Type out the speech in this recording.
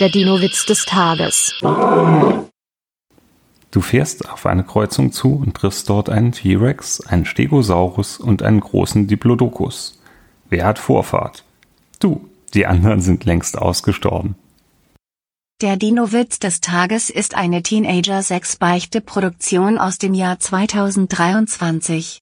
Der Dino-Witz des Tages. Du fährst auf eine Kreuzung zu und triffst dort einen T-Rex, einen Stegosaurus und einen großen Diplodocus. Wer hat Vorfahrt? Du, die anderen sind längst ausgestorben. Der Dino-Witz des Tages ist eine Teenager-6-Beichte-Produktion aus dem Jahr 2023.